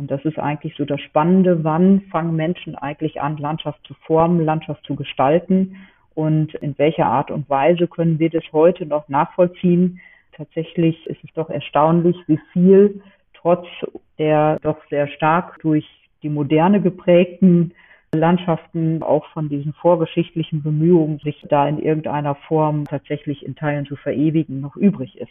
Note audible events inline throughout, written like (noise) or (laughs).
Und das ist eigentlich so das Spannende, wann fangen Menschen eigentlich an, Landschaft zu formen, Landschaft zu gestalten und in welcher Art und Weise können wir das heute noch nachvollziehen. Tatsächlich ist es doch erstaunlich, wie viel trotz der doch sehr stark durch die Moderne geprägten Landschaften auch von diesen vorgeschichtlichen Bemühungen, sich da in irgendeiner Form tatsächlich in Teilen zu verewigen, noch übrig ist.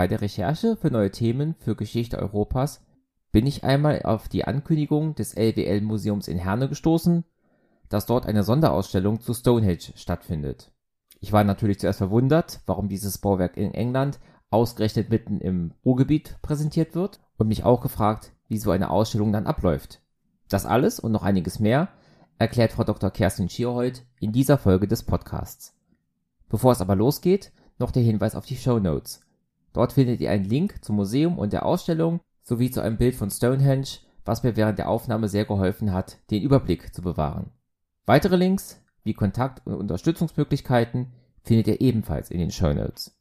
Bei der Recherche für neue Themen für Geschichte Europas bin ich einmal auf die Ankündigung des LWL-Museums in Herne gestoßen, dass dort eine Sonderausstellung zu Stonehenge stattfindet. Ich war natürlich zuerst verwundert, warum dieses Bauwerk in England ausgerechnet mitten im Ruhrgebiet präsentiert wird und mich auch gefragt, wie so eine Ausstellung dann abläuft. Das alles und noch einiges mehr erklärt Frau Dr. Kerstin Schierhold in dieser Folge des Podcasts. Bevor es aber losgeht, noch der Hinweis auf die Show Notes. Dort findet ihr einen Link zum Museum und der Ausstellung sowie zu einem Bild von Stonehenge, was mir während der Aufnahme sehr geholfen hat, den Überblick zu bewahren. Weitere Links wie Kontakt- und Unterstützungsmöglichkeiten findet ihr ebenfalls in den Show Notes.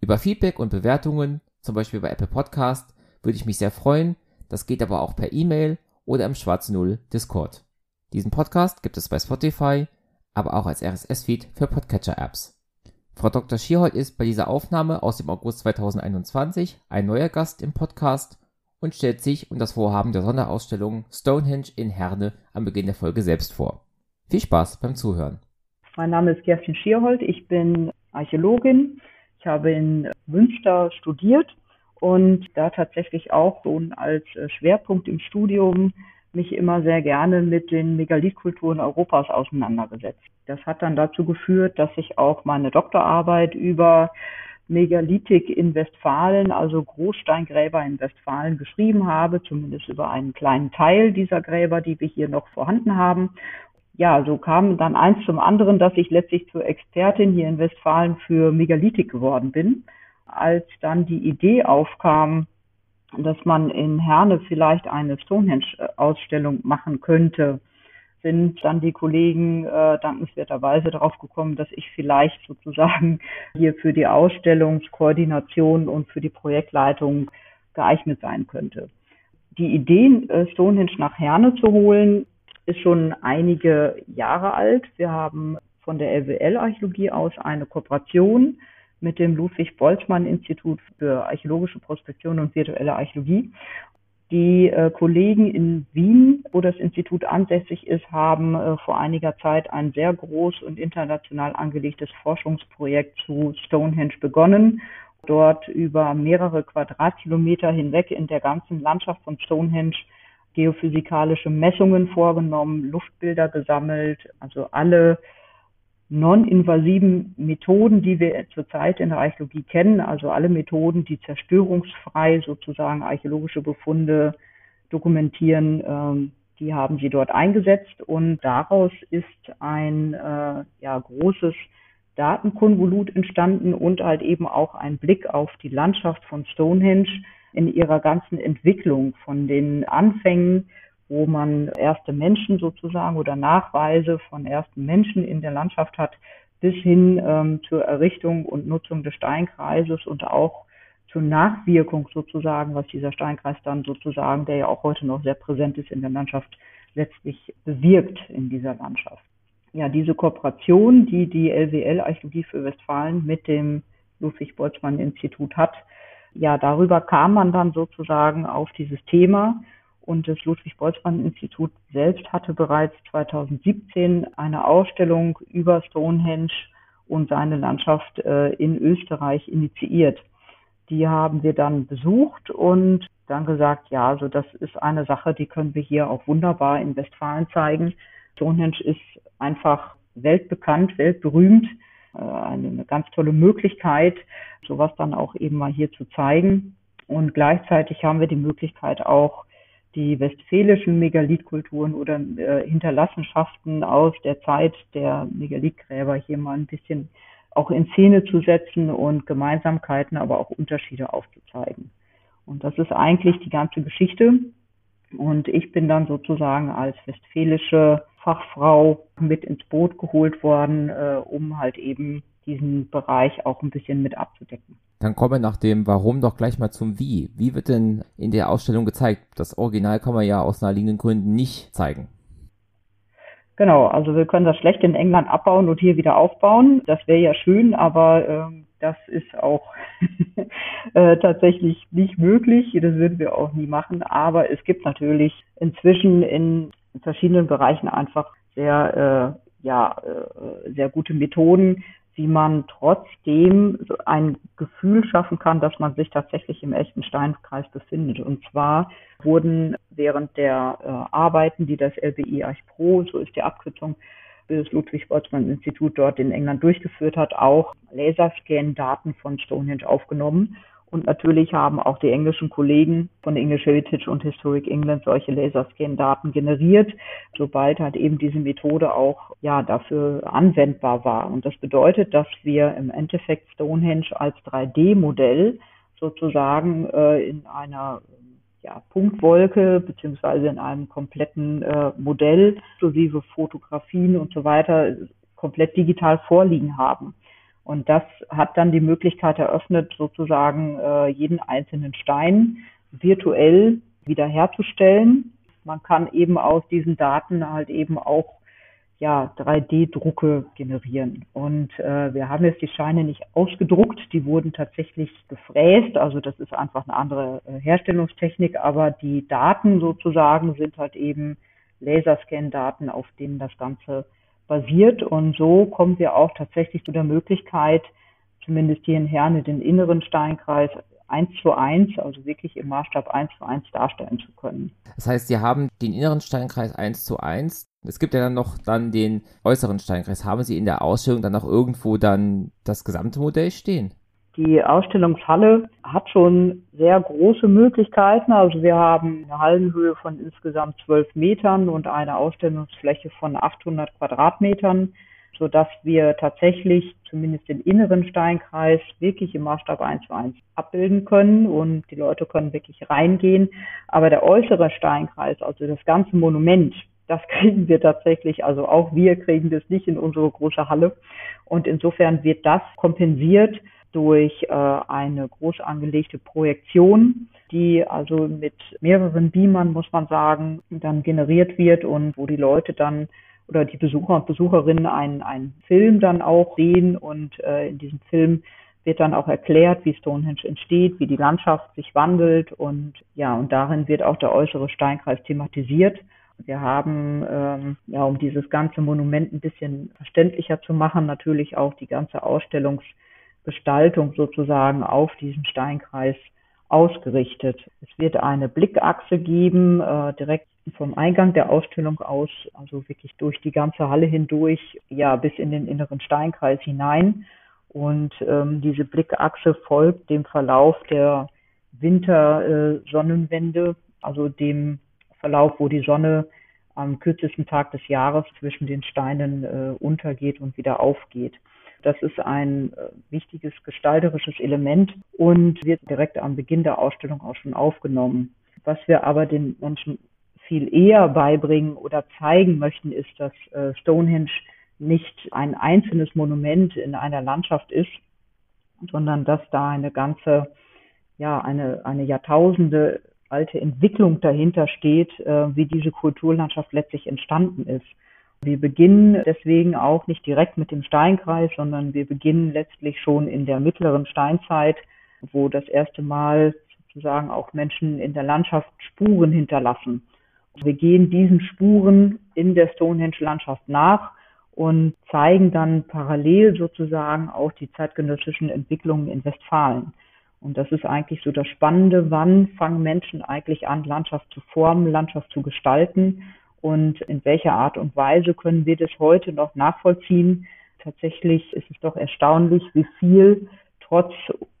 Über Feedback und Bewertungen, zum Beispiel bei Apple Podcast, würde ich mich sehr freuen. Das geht aber auch per E-Mail oder im Schwarzen Null Discord. Diesen Podcast gibt es bei Spotify, aber auch als RSS-Feed für Podcatcher-Apps. Frau Dr. Schierhold ist bei dieser Aufnahme aus dem August 2021 ein neuer Gast im Podcast und stellt sich und das Vorhaben der Sonderausstellung Stonehenge in Herne am Beginn der Folge selbst vor. Viel Spaß beim Zuhören. Mein Name ist Kerstin Schierhold, ich bin Archäologin. Ich habe in Münster studiert und da tatsächlich auch schon als Schwerpunkt im Studium mich immer sehr gerne mit den Megalithkulturen Europas auseinandergesetzt. Das hat dann dazu geführt, dass ich auch meine Doktorarbeit über Megalithic in Westfalen, also Großsteingräber in Westfalen geschrieben habe, zumindest über einen kleinen Teil dieser Gräber, die wir hier noch vorhanden haben. Ja, so kam dann eins zum anderen, dass ich letztlich zur Expertin hier in Westfalen für Megalithic geworden bin. Als dann die Idee aufkam, dass man in Herne vielleicht eine Stonehenge-Ausstellung machen könnte, sind dann die Kollegen äh, dankenswerterweise darauf gekommen, dass ich vielleicht sozusagen hier für die Ausstellungskoordination und für die Projektleitung geeignet sein könnte. Die Idee, äh, Stonehenge nach Herne zu holen, ist schon einige Jahre alt. Wir haben von der LWL-Archäologie aus eine Kooperation mit dem Ludwig-Boltzmann-Institut für archäologische Prospektion und virtuelle Archäologie. Die äh, Kollegen in Wien, wo das Institut ansässig ist, haben äh, vor einiger Zeit ein sehr groß und international angelegtes Forschungsprojekt zu Stonehenge begonnen. Dort über mehrere Quadratkilometer hinweg in der ganzen Landschaft von Stonehenge geophysikalische Messungen vorgenommen, Luftbilder gesammelt, also alle non-invasiven Methoden, die wir zurzeit in der Archäologie kennen, also alle Methoden, die zerstörungsfrei sozusagen archäologische Befunde dokumentieren, ähm, die haben sie dort eingesetzt. Und daraus ist ein äh, ja, großes Datenkonvolut entstanden und halt eben auch ein Blick auf die Landschaft von Stonehenge in ihrer ganzen Entwicklung von den Anfängen wo man erste Menschen sozusagen oder Nachweise von ersten Menschen in der Landschaft hat, bis hin ähm, zur Errichtung und Nutzung des Steinkreises und auch zur Nachwirkung sozusagen, was dieser Steinkreis dann sozusagen, der ja auch heute noch sehr präsent ist in der Landschaft, letztlich bewirkt in dieser Landschaft. Ja, diese Kooperation, die die LWL Archäologie für Westfalen mit dem Ludwig-Boltzmann-Institut hat, ja, darüber kam man dann sozusagen auf dieses Thema und das Ludwig-Boltzmann-Institut selbst hatte bereits 2017 eine Ausstellung über Stonehenge und seine Landschaft äh, in Österreich initiiert. Die haben wir dann besucht und dann gesagt, ja, also das ist eine Sache, die können wir hier auch wunderbar in Westfalen zeigen. Stonehenge ist einfach weltbekannt, weltberühmt, äh, eine ganz tolle Möglichkeit, sowas dann auch eben mal hier zu zeigen. Und gleichzeitig haben wir die Möglichkeit auch, die westfälischen Megalithkulturen oder äh, Hinterlassenschaften aus der Zeit der Megalithgräber hier mal ein bisschen auch in Szene zu setzen und Gemeinsamkeiten, aber auch Unterschiede aufzuzeigen. Und das ist eigentlich die ganze Geschichte. Und ich bin dann sozusagen als westfälische Fachfrau mit ins Boot geholt worden, äh, um halt eben diesen Bereich auch ein bisschen mit abzudecken. Dann kommen wir nach dem Warum doch gleich mal zum Wie. Wie wird denn in der Ausstellung gezeigt? Das Original kann man ja aus naheliegenden Gründen nicht zeigen. Genau, also wir können das schlecht in England abbauen und hier wieder aufbauen. Das wäre ja schön, aber äh, das ist auch (laughs) äh, tatsächlich nicht möglich. Das würden wir auch nie machen. Aber es gibt natürlich inzwischen in verschiedenen Bereichen einfach sehr, äh, ja, äh, sehr gute Methoden, wie man trotzdem ein Gefühl schaffen kann, dass man sich tatsächlich im echten Steinkreis befindet. Und zwar wurden während der äh, Arbeiten, die das LBI Arch Pro, so ist die Abkürzung, das Ludwig-Boltzmann-Institut dort in England durchgeführt hat, auch Laserscan-Daten von Stonehenge aufgenommen und natürlich haben auch die englischen Kollegen von English Heritage und Historic England solche Laserscan-Daten generiert, sobald halt eben diese Methode auch ja dafür anwendbar war. Und das bedeutet, dass wir im Endeffekt Stonehenge als 3D-Modell sozusagen äh, in einer ja, Punktwolke beziehungsweise in einem kompletten äh, Modell inklusive Fotografien und so weiter komplett digital vorliegen haben. Und das hat dann die Möglichkeit eröffnet, sozusagen äh, jeden einzelnen Stein virtuell wiederherzustellen. Man kann eben aus diesen Daten halt eben auch ja, 3D-Drucke generieren. Und äh, wir haben jetzt die Scheine nicht ausgedruckt, die wurden tatsächlich gefräst. Also das ist einfach eine andere äh, Herstellungstechnik, aber die Daten sozusagen sind halt eben Laserscan-Daten, auf denen das Ganze basiert. Und so kommen wir auch tatsächlich zu der Möglichkeit, zumindest hier in Herne, den inneren Steinkreis eins zu eins, also wirklich im Maßstab eins zu eins darstellen zu können. Das heißt, Sie haben den inneren Steinkreis eins zu eins. Es gibt ja dann noch dann den äußeren Steinkreis. Haben Sie in der Ausstellung dann auch irgendwo dann das gesamte Modell stehen? Die Ausstellungshalle hat schon sehr große Möglichkeiten. Also wir haben eine Hallenhöhe von insgesamt zwölf Metern und eine Ausstellungsfläche von 800 Quadratmetern, so dass wir tatsächlich zumindest den inneren Steinkreis wirklich im Maßstab 1 zu 1 abbilden können und die Leute können wirklich reingehen. Aber der äußere Steinkreis, also das ganze Monument, das (laughs) kriegen wir tatsächlich, also auch wir kriegen das nicht in unsere große Halle. Und insofern wird das kompensiert durch äh, eine groß angelegte Projektion, die also mit mehreren Beamern, muss man sagen, dann generiert wird und wo die Leute dann oder die Besucher und Besucherinnen einen, einen Film dann auch sehen und äh, in diesem Film wird dann auch erklärt, wie Stonehenge entsteht, wie die Landschaft sich wandelt und ja, und darin wird auch der äußere Steinkreis thematisiert. Wir haben, ähm, ja, um dieses ganze Monument ein bisschen verständlicher zu machen, natürlich auch die ganze Ausstellungs- Gestaltung sozusagen auf diesen Steinkreis ausgerichtet. Es wird eine Blickachse geben, äh, direkt vom Eingang der Ausstellung aus, also wirklich durch die ganze Halle hindurch, ja, bis in den inneren Steinkreis hinein. Und ähm, diese Blickachse folgt dem Verlauf der Wintersonnenwende, äh, also dem Verlauf, wo die Sonne am kürzesten Tag des Jahres zwischen den Steinen äh, untergeht und wieder aufgeht. Das ist ein äh, wichtiges gestalterisches Element und wird direkt am Beginn der Ausstellung auch schon aufgenommen. Was wir aber den Menschen viel eher beibringen oder zeigen möchten, ist, dass äh, Stonehenge nicht ein einzelnes Monument in einer Landschaft ist, sondern dass da eine ganze, ja, eine, eine Jahrtausende alte Entwicklung dahinter steht, äh, wie diese Kulturlandschaft letztlich entstanden ist. Wir beginnen deswegen auch nicht direkt mit dem Steinkreis, sondern wir beginnen letztlich schon in der mittleren Steinzeit, wo das erste Mal sozusagen auch Menschen in der Landschaft Spuren hinterlassen. Wir gehen diesen Spuren in der Stonehenge-Landschaft nach und zeigen dann parallel sozusagen auch die zeitgenössischen Entwicklungen in Westfalen. Und das ist eigentlich so das Spannende, wann fangen Menschen eigentlich an, Landschaft zu formen, Landschaft zu gestalten und in welcher Art und Weise können wir das heute noch nachvollziehen. Tatsächlich ist es doch erstaunlich, wie viel trotz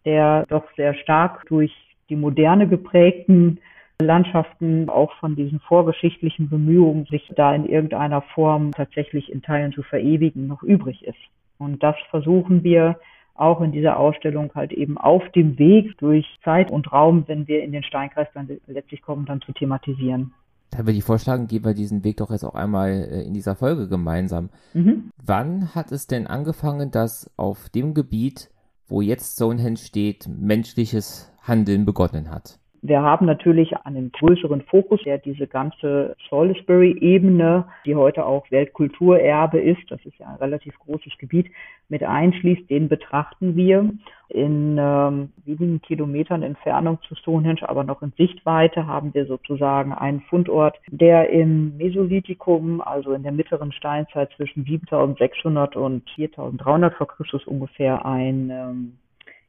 der doch sehr stark durch die Moderne geprägten Landschaften auch von diesen vorgeschichtlichen Bemühungen, sich da in irgendeiner Form tatsächlich in Teilen zu verewigen, noch übrig ist. Und das versuchen wir auch in dieser Ausstellung halt eben auf dem Weg durch Zeit und Raum, wenn wir in den Steinkreis dann letztlich kommen, dann zu thematisieren. Da würde ich vorschlagen, gehen wir diesen Weg doch jetzt auch einmal äh, in dieser Folge gemeinsam. Mhm. Wann hat es denn angefangen, dass auf dem Gebiet, wo jetzt Stonehenge steht, menschliches Handeln begonnen hat? Wir haben natürlich einen größeren Fokus, der diese ganze Salisbury-Ebene, die heute auch Weltkulturerbe ist, das ist ja ein relativ großes Gebiet, mit einschließt. Den betrachten wir in ähm, wenigen Kilometern Entfernung zu Stonehenge, aber noch in Sichtweite haben wir sozusagen einen Fundort, der im Mesolithikum, also in der mittleren Steinzeit zwischen 7600 und 4300 vor Christus ungefähr ein ähm,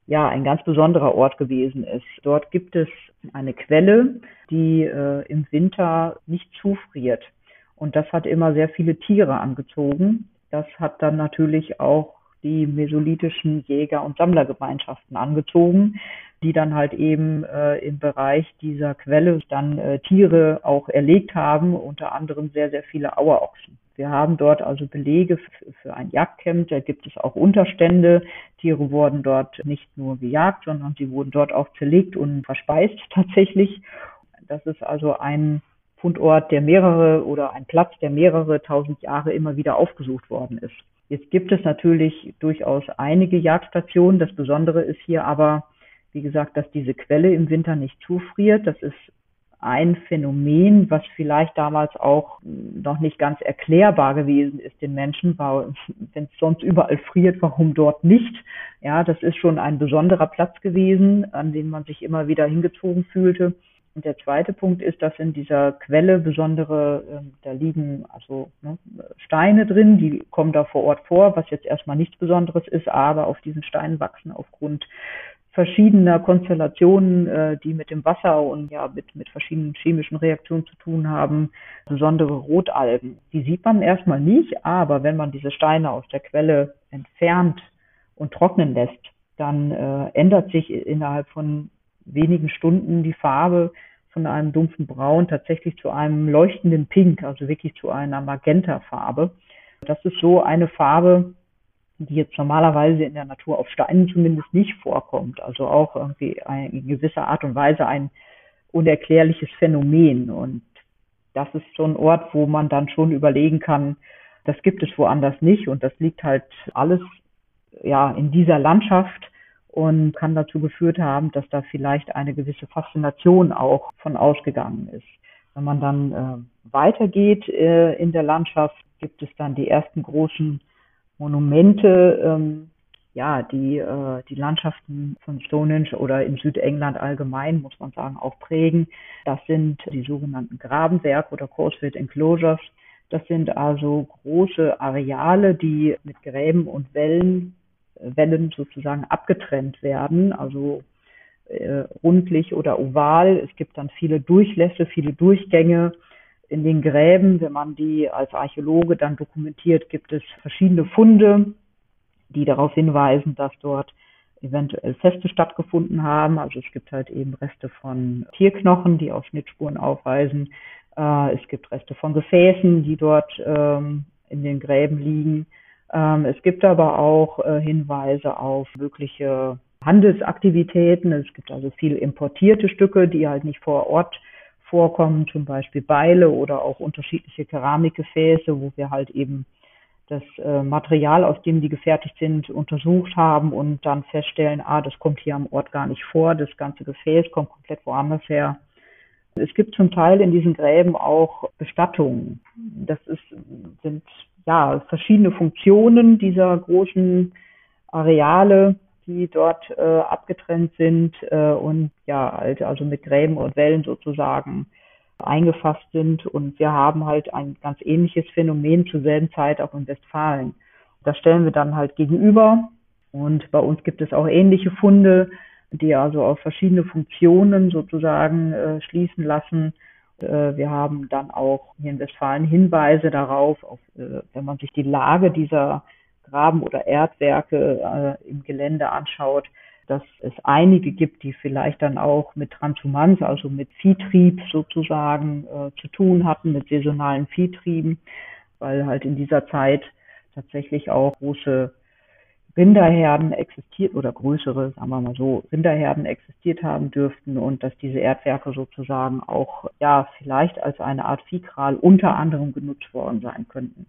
ja ein ganz besonderer Ort gewesen ist. Dort gibt es eine Quelle, die äh, im Winter nicht zufriert. Und das hat immer sehr viele Tiere angezogen. Das hat dann natürlich auch die mesolithischen Jäger- und Sammlergemeinschaften angezogen, die dann halt eben äh, im Bereich dieser Quelle dann äh, Tiere auch erlegt haben, unter anderem sehr, sehr viele Auerochsen. Wir haben dort also Belege für ein Jagdcamp. Da gibt es auch Unterstände. Tiere wurden dort nicht nur gejagt, sondern sie wurden dort auch zerlegt und verspeist (laughs) tatsächlich. Das ist also ein Fundort, der mehrere oder ein Platz, der mehrere tausend Jahre immer wieder aufgesucht worden ist. Jetzt gibt es natürlich durchaus einige Jagdstationen. Das Besondere ist hier aber, wie gesagt, dass diese Quelle im Winter nicht zufriert. Das ist ein Phänomen, was vielleicht damals auch noch nicht ganz erklärbar gewesen ist den Menschen, weil wenn es sonst überall friert, warum dort nicht? Ja, das ist schon ein besonderer Platz gewesen, an den man sich immer wieder hingezogen fühlte. Und der zweite Punkt ist, dass in dieser Quelle besondere, äh, da liegen also ne, Steine drin, die kommen da vor Ort vor, was jetzt erstmal nichts Besonderes ist, aber auf diesen Steinen wachsen aufgrund verschiedener Konstellationen, äh, die mit dem Wasser und ja mit, mit verschiedenen chemischen Reaktionen zu tun haben, besondere Rotalgen. Die sieht man erstmal nicht, aber wenn man diese Steine aus der Quelle entfernt und trocknen lässt, dann äh, ändert sich innerhalb von wenigen Stunden die Farbe von einem dumpfen Braun tatsächlich zu einem leuchtenden Pink, also wirklich zu einer Magenta-Farbe. Das ist so eine Farbe, die jetzt normalerweise in der Natur auf Steinen zumindest nicht vorkommt. Also auch irgendwie in gewisser Art und Weise ein unerklärliches Phänomen. Und das ist so ein Ort, wo man dann schon überlegen kann, das gibt es woanders nicht. Und das liegt halt alles ja in dieser Landschaft und kann dazu geführt haben, dass da vielleicht eine gewisse Faszination auch von ausgegangen ist. Wenn man dann äh, weitergeht äh, in der Landschaft, gibt es dann die ersten großen Monumente, ähm, ja, die äh, die Landschaften von Stonehenge oder in Südengland allgemein, muss man sagen, auch prägen. Das sind die sogenannten Grabenwerke oder Corsfield Enclosures. Das sind also große Areale, die mit Gräben und Wellen, Wellen sozusagen abgetrennt werden, also äh, rundlich oder oval. Es gibt dann viele Durchlässe, viele Durchgänge in den Gräben, wenn man die als Archäologe dann dokumentiert, gibt es verschiedene Funde, die darauf hinweisen, dass dort eventuell Feste stattgefunden haben. Also es gibt halt eben Reste von Tierknochen, die auch Schnittspuren aufweisen. Äh, es gibt Reste von Gefäßen, die dort ähm, in den Gräben liegen. Ähm, es gibt aber auch äh, Hinweise auf mögliche Handelsaktivitäten. Es gibt also viele importierte Stücke, die halt nicht vor Ort vorkommen, zum Beispiel Beile oder auch unterschiedliche Keramikgefäße, wo wir halt eben das äh, Material, aus dem die gefertigt sind, untersucht haben und dann feststellen, ah, das kommt hier am Ort gar nicht vor, das ganze Gefäß kommt komplett woanders her. Es gibt zum Teil in diesen Gräben auch Bestattungen. Das ist, sind ja verschiedene Funktionen dieser großen Areale, die dort äh, abgetrennt sind äh, und ja, halt also mit Gräben und Wellen sozusagen eingefasst sind. Und wir haben halt ein ganz ähnliches Phänomen zur selben Zeit auch in Westfalen. Das stellen wir dann halt gegenüber. Und bei uns gibt es auch ähnliche Funde, die also auf verschiedene Funktionen sozusagen äh, schließen lassen. Äh, wir haben dann auch hier in Westfalen Hinweise darauf, auf, äh, wenn man sich die Lage dieser Graben- oder Erdwerke äh, im Gelände anschaut, dass es einige gibt, die vielleicht dann auch mit Transhumanz, also mit Viehtrieb sozusagen äh, zu tun hatten, mit saisonalen Viehtrieben, weil halt in dieser Zeit tatsächlich auch große Rinderherden existiert oder größere, sagen wir mal so, Rinderherden existiert haben dürften und dass diese Erdwerke sozusagen auch ja vielleicht als eine Art Viehkral unter anderem genutzt worden sein könnten.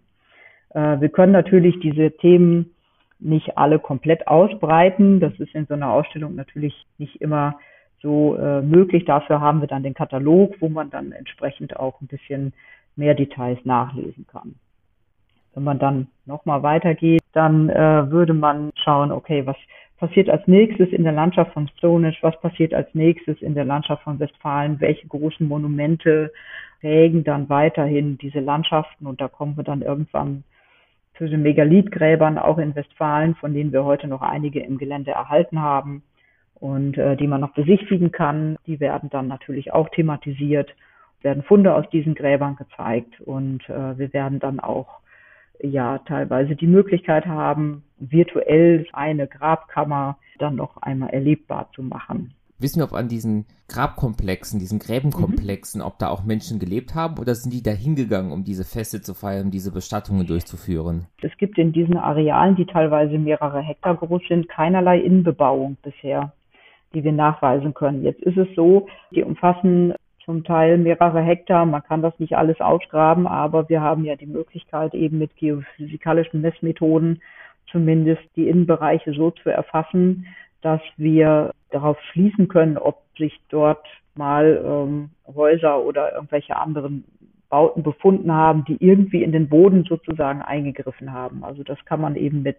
Äh, wir können natürlich diese Themen nicht alle komplett ausbreiten. Das ist in so einer Ausstellung natürlich nicht immer so äh, möglich. Dafür haben wir dann den Katalog, wo man dann entsprechend auch ein bisschen mehr Details nachlesen kann. Wenn man dann nochmal weitergeht, dann äh, würde man schauen, okay, was passiert als nächstes in der Landschaft von Stonehenge, was passiert als nächstes in der Landschaft von Westfalen, welche großen Monumente prägen dann weiterhin diese Landschaften und da kommen wir dann irgendwann zu den Megalithgräbern auch in Westfalen, von denen wir heute noch einige im Gelände erhalten haben und äh, die man noch besichtigen kann. Die werden dann natürlich auch thematisiert, werden Funde aus diesen Gräbern gezeigt und äh, wir werden dann auch ja teilweise die Möglichkeit haben, virtuell eine Grabkammer dann noch einmal erlebbar zu machen. Wissen wir, ob an diesen Grabkomplexen, diesen Gräbenkomplexen, mhm. ob da auch Menschen gelebt haben oder sind die da hingegangen, um diese Feste zu feiern, um diese Bestattungen durchzuführen? Es gibt in diesen Arealen, die teilweise mehrere Hektar groß sind, keinerlei Innenbebauung bisher, die wir nachweisen können. Jetzt ist es so, die umfassen zum Teil mehrere Hektar. Man kann das nicht alles ausgraben, aber wir haben ja die Möglichkeit, eben mit geophysikalischen Messmethoden zumindest die Innenbereiche so zu erfassen, dass wir darauf schließen können, ob sich dort mal ähm, Häuser oder irgendwelche anderen Bauten befunden haben, die irgendwie in den Boden sozusagen eingegriffen haben. Also das kann man eben mit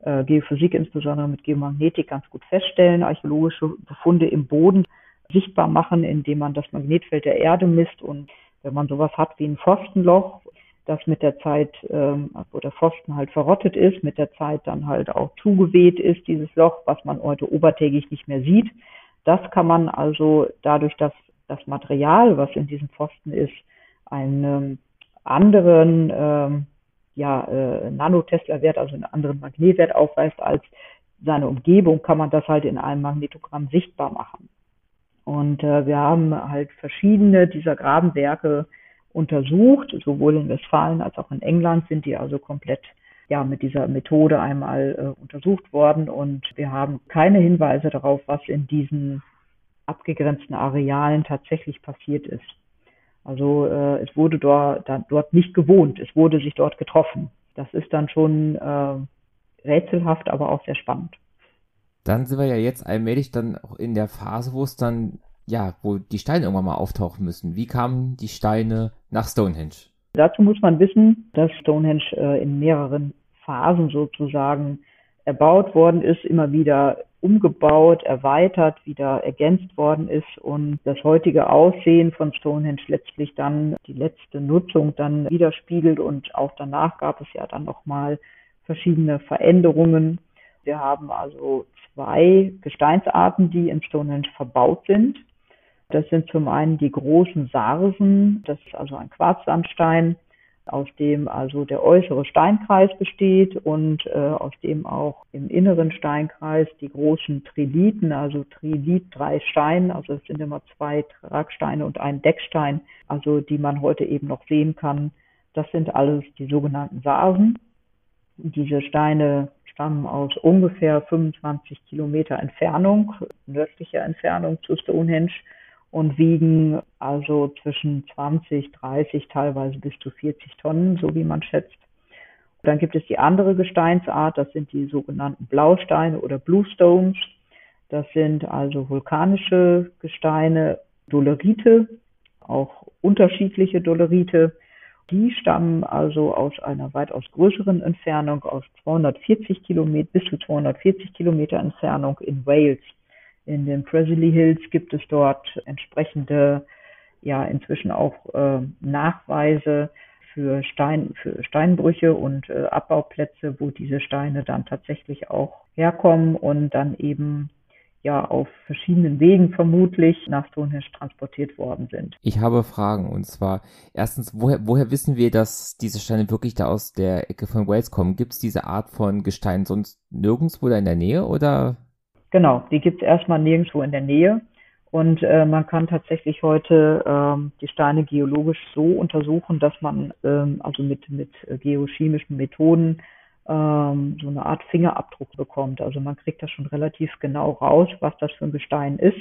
äh, Geophysik, insbesondere mit Geomagnetik, ganz gut feststellen. Archäologische Befunde im Boden sichtbar machen, indem man das Magnetfeld der Erde misst. Und wenn man sowas hat wie ein Pfostenloch, das mit der Zeit, ähm, wo der Pfosten halt verrottet ist, mit der Zeit dann halt auch zugeweht ist, dieses Loch, was man heute obertägig nicht mehr sieht. Das kann man also dadurch, dass das Material, was in diesem Pfosten ist, einen anderen ähm, ja, äh, Nanotesla-Wert, also einen anderen Magnetwert aufweist als seine Umgebung, kann man das halt in einem Magnetogramm sichtbar machen. Und äh, wir haben halt verschiedene dieser Grabenwerke untersucht, sowohl in Westfalen als auch in England sind die also komplett ja mit dieser Methode einmal äh, untersucht worden und wir haben keine Hinweise darauf, was in diesen abgegrenzten Arealen tatsächlich passiert ist. Also äh, es wurde dort, da, dort nicht gewohnt, es wurde sich dort getroffen. Das ist dann schon äh, rätselhaft, aber auch sehr spannend. Dann sind wir ja jetzt allmählich dann auch in der Phase, wo es dann, ja, wo die Steine irgendwann mal auftauchen müssen. Wie kamen die Steine nach Stonehenge? Dazu muss man wissen, dass Stonehenge äh, in mehreren Phasen sozusagen erbaut worden ist, immer wieder umgebaut, erweitert, wieder ergänzt worden ist und das heutige Aussehen von Stonehenge letztlich dann die letzte Nutzung dann widerspiegelt und auch danach gab es ja dann nochmal verschiedene Veränderungen. Wir haben also zwei Gesteinsarten, die in Stonehenge verbaut sind. Das sind zum einen die großen Sarsen, das ist also ein Quarzsandstein, aus dem also der äußere Steinkreis besteht und äh, aus dem auch im inneren Steinkreis die großen Triliten, also Trilit, drei Steine, also es sind immer zwei Tragsteine und ein Deckstein, also die man heute eben noch sehen kann. Das sind alles die sogenannten Sarsen. Diese Steine stammen aus ungefähr 25 Kilometer Entfernung, nördlicher Entfernung zu Stonehenge und wiegen also zwischen 20, 30, teilweise bis zu 40 Tonnen, so wie man schätzt. Dann gibt es die andere Gesteinsart, das sind die sogenannten Blausteine oder Bluestones. Das sind also vulkanische Gesteine, Dolerite, auch unterschiedliche Dolerite. Die stammen also aus einer weitaus größeren Entfernung, aus 240 Kilometer bis zu 240 Kilometer Entfernung in Wales. In den Presley Hills gibt es dort entsprechende, ja, inzwischen auch äh, Nachweise für Stein, für Steinbrüche und äh, Abbauplätze, wo diese Steine dann tatsächlich auch herkommen und dann eben ja auf verschiedenen Wegen vermutlich nach Stonehenge transportiert worden sind. Ich habe Fragen und zwar erstens, woher, woher wissen wir, dass diese Steine wirklich da aus der Ecke von Wales kommen? Gibt es diese Art von Gestein sonst nirgendwo da in der Nähe oder? Genau, die gibt es erstmal nirgendwo in der Nähe. Und äh, man kann tatsächlich heute ähm, die Steine geologisch so untersuchen, dass man ähm, also mit, mit geochemischen Methoden ähm, so eine Art Fingerabdruck bekommt. Also man kriegt das schon relativ genau raus, was das für ein Gestein ist.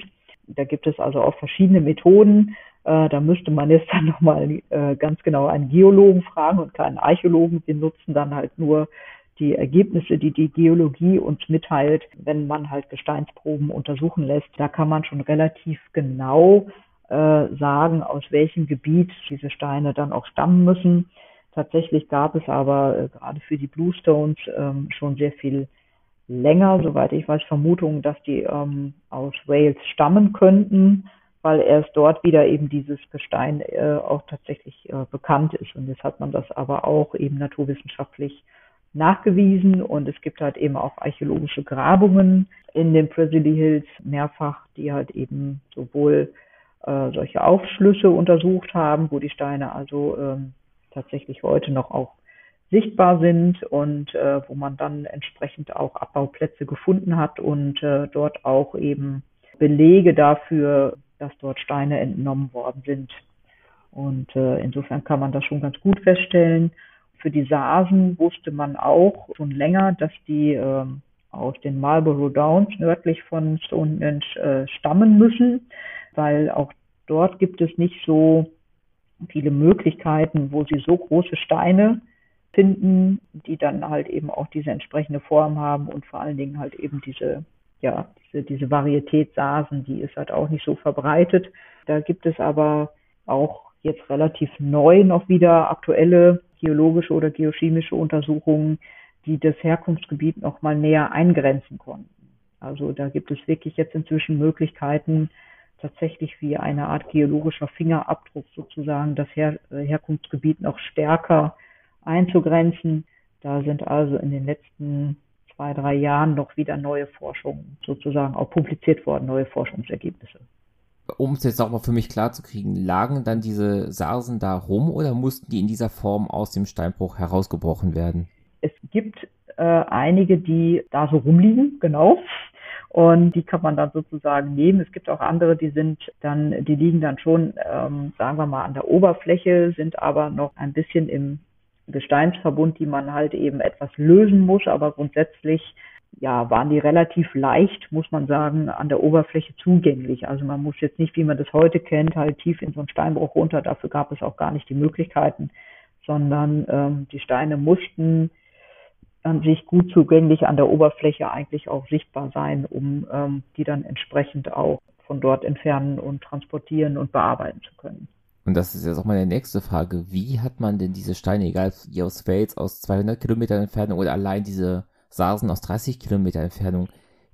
Da gibt es also auch verschiedene Methoden. Äh, da müsste man jetzt (laughs) dann nochmal äh, ganz genau einen Geologen fragen und keinen Archäologen. Wir nutzen dann halt nur die Ergebnisse, die die Geologie uns mitteilt, wenn man halt Gesteinsproben untersuchen lässt. Da kann man schon relativ genau äh, sagen, aus welchem Gebiet diese Steine dann auch stammen müssen. Tatsächlich gab es aber äh, gerade für die Bluestones ähm, schon sehr viel länger, soweit ich weiß, Vermutungen, dass die ähm, aus Wales stammen könnten, weil erst dort wieder eben dieses Gestein äh, auch tatsächlich äh, bekannt ist. Und jetzt hat man das aber auch eben naturwissenschaftlich nachgewiesen und es gibt halt eben auch archäologische Grabungen in den Presley Hills mehrfach, die halt eben sowohl äh, solche Aufschlüsse untersucht haben, wo die Steine also ähm, tatsächlich heute noch auch sichtbar sind und äh, wo man dann entsprechend auch Abbauplätze gefunden hat und äh, dort auch eben Belege dafür, dass dort Steine entnommen worden sind. Und äh, insofern kann man das schon ganz gut feststellen. Für die Sarsen wusste man auch schon länger, dass die äh, aus den Marlborough Downs nördlich von Stonehenge äh, stammen müssen, weil auch dort gibt es nicht so viele Möglichkeiten, wo sie so große Steine finden, die dann halt eben auch diese entsprechende Form haben und vor allen Dingen halt eben diese, ja, diese, diese Varietät Sasen, die ist halt auch nicht so verbreitet. Da gibt es aber auch jetzt relativ neu noch wieder aktuelle geologische oder geochemische Untersuchungen, die das Herkunftsgebiet noch mal näher eingrenzen konnten. Also da gibt es wirklich jetzt inzwischen Möglichkeiten, tatsächlich wie eine Art geologischer Fingerabdruck sozusagen das Her äh, Herkunftsgebiet noch stärker einzugrenzen. Da sind also in den letzten zwei, drei Jahren noch wieder neue Forschungen sozusagen auch publiziert worden, neue Forschungsergebnisse. Um es jetzt auch mal für mich klar zu kriegen, lagen dann diese Sarsen da rum oder mussten die in dieser Form aus dem Steinbruch herausgebrochen werden? Es gibt äh, einige, die da so rumliegen, genau. Und die kann man dann sozusagen nehmen. Es gibt auch andere, die sind dann, die liegen dann schon, ähm, sagen wir mal, an der Oberfläche, sind aber noch ein bisschen im Gesteinsverbund, die man halt eben etwas lösen muss, aber grundsätzlich ja, waren die relativ leicht, muss man sagen, an der Oberfläche zugänglich. Also man muss jetzt nicht, wie man das heute kennt, halt tief in so einen Steinbruch runter. Dafür gab es auch gar nicht die Möglichkeiten, sondern ähm, die Steine mussten an sich gut zugänglich an der Oberfläche eigentlich auch sichtbar sein, um ähm, die dann entsprechend auch von dort entfernen und transportieren und bearbeiten zu können. Und das ist jetzt auch meine nächste Frage. Wie hat man denn diese Steine, egal wie aus Wales aus 200 Kilometern Entfernung oder allein diese Sarsen aus 30 Kilometer Entfernung,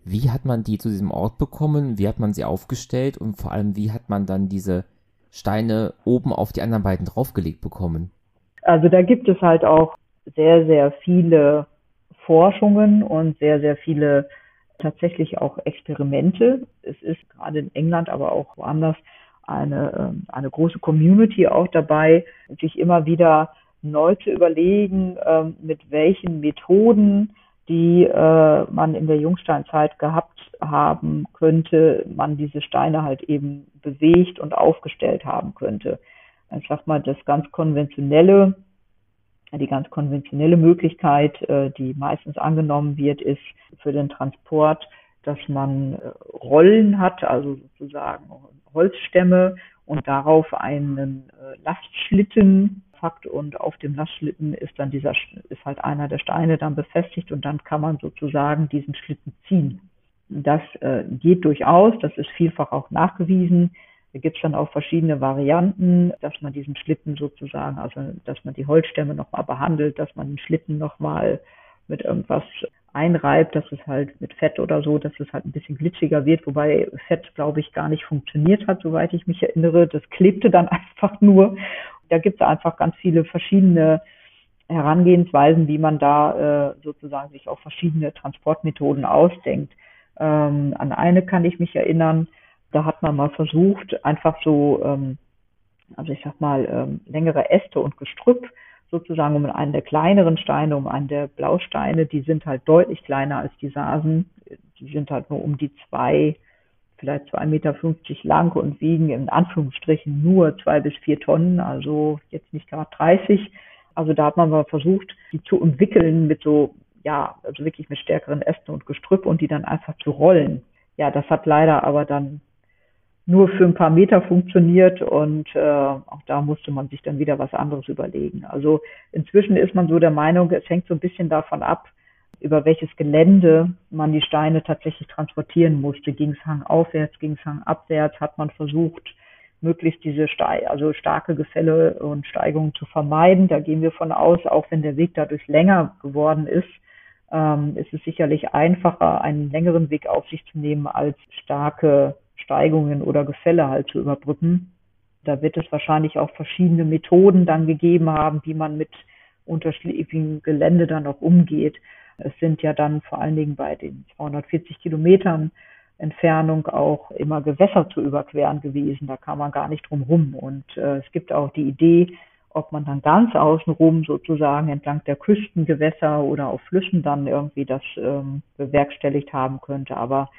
wie hat man die zu diesem Ort bekommen? Wie hat man sie aufgestellt? Und vor allem, wie hat man dann diese Steine oben auf die anderen beiden draufgelegt bekommen? Also da gibt es halt auch sehr, sehr viele Forschungen und sehr, sehr viele tatsächlich auch Experimente. Es ist gerade in England, aber auch woanders eine, ähm, eine große Community auch dabei, sich immer wieder neu zu überlegen, ähm, mit welchen Methoden, die äh, man in der Jungsteinzeit gehabt haben könnte, man diese Steine halt eben bewegt und aufgestellt haben könnte. Ich sag mal, das ganz konventionelle die ganz konventionelle Möglichkeit, äh, die meistens angenommen wird, ist für den Transport, dass man äh, Rollen hat, also sozusagen Holzstämme und darauf einen äh, Lastschlitten packt und auf dem Lastschlitten ist dann dieser ist halt einer der Steine dann befestigt und dann kann man sozusagen diesen Schlitten ziehen. Das geht durchaus, das ist vielfach auch nachgewiesen. Da gibt es dann auch verschiedene Varianten, dass man diesen Schlitten sozusagen, also dass man die Holzstämme nochmal behandelt, dass man den Schlitten nochmal mit irgendwas einreibt, dass es halt mit Fett oder so, dass es halt ein bisschen glitschiger wird, wobei Fett, glaube ich, gar nicht funktioniert hat, soweit ich mich erinnere. Das klebte dann (laughs) einfach nur. Da gibt es einfach ganz viele verschiedene Herangehensweisen, wie man da äh, sozusagen sich auch verschiedene Transportmethoden ausdenkt. Ähm, an eine kann ich mich erinnern, da hat man mal versucht, einfach so, ähm, also ich sag mal, ähm, längere Äste und Gestrüpp sozusagen um einen der kleineren Steine, um einen der Blausteine, die sind halt deutlich kleiner als die Sasen, die sind halt nur um die zwei, vielleicht zwei Meter fünfzig lang und wiegen in Anführungsstrichen nur zwei bis vier Tonnen, also jetzt nicht gerade 30. Also da hat man mal versucht, die zu entwickeln mit so, ja, also wirklich mit stärkeren Ästen und Gestrüpp und die dann einfach zu rollen. Ja, das hat leider aber dann nur für ein paar Meter funktioniert und äh, auch da musste man sich dann wieder was anderes überlegen. Also inzwischen ist man so der Meinung, es hängt so ein bisschen davon ab, über welches Gelände man die Steine tatsächlich transportieren musste. Ging es hangaufwärts, ging es hangabwärts, hat man versucht, möglichst diese Ste also starke Gefälle und Steigungen zu vermeiden. Da gehen wir von aus, auch wenn der Weg dadurch länger geworden ist, ähm, ist es sicherlich einfacher, einen längeren Weg auf sich zu nehmen, als starke Steigungen oder Gefälle halt zu überbrücken. Da wird es wahrscheinlich auch verschiedene Methoden dann gegeben haben, wie man mit unterschiedlichem Gelände dann auch umgeht. Es sind ja dann vor allen Dingen bei den 240 Kilometern Entfernung auch immer Gewässer zu überqueren gewesen. Da kam man gar nicht drum rum. Und äh, es gibt auch die Idee, ob man dann ganz außenrum sozusagen entlang der Küstengewässer oder auf Flüssen dann irgendwie das ähm, bewerkstelligt haben könnte. Aber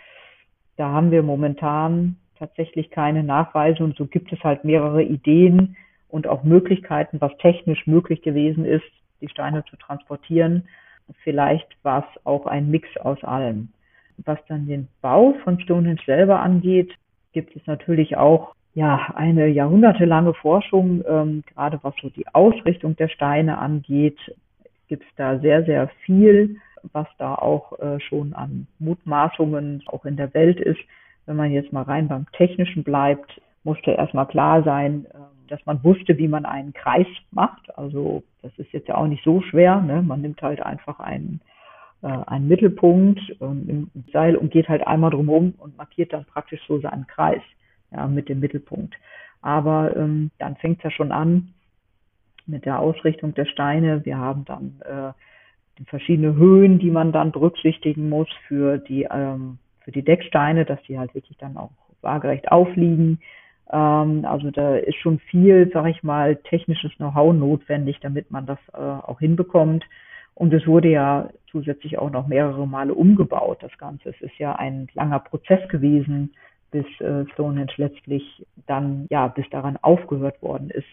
da haben wir momentan tatsächlich keine Nachweise und so gibt es halt mehrere Ideen und auch Möglichkeiten, was technisch möglich gewesen ist, die Steine zu transportieren. Vielleicht war es auch ein Mix aus allem. Was dann den Bau von Stonehenge selber angeht, gibt es natürlich auch ja eine jahrhundertelange Forschung, ähm, gerade was so die Ausrichtung der Steine angeht, gibt es da sehr, sehr viel was da auch äh, schon an Mutmaßungen auch in der Welt ist. Wenn man jetzt mal rein beim Technischen bleibt, musste erstmal klar sein, äh, dass man wusste, wie man einen Kreis macht. Also das ist jetzt ja auch nicht so schwer. Ne? Man nimmt halt einfach einen, äh, einen Mittelpunkt im Seil und geht halt einmal drumherum und markiert dann praktisch so seinen Kreis ja, mit dem Mittelpunkt. Aber ähm, dann fängt es ja schon an mit der Ausrichtung der Steine. Wir haben dann äh, verschiedene Höhen, die man dann berücksichtigen muss für die, ähm, für die Decksteine, dass die halt wirklich dann auch waagerecht aufliegen. Ähm, also da ist schon viel, sag ich mal, technisches Know-how notwendig, damit man das äh, auch hinbekommt. Und es wurde ja zusätzlich auch noch mehrere Male umgebaut, das Ganze. Es ist ja ein langer Prozess gewesen, bis äh, Stonehenge letztlich dann, ja, bis daran aufgehört worden ist,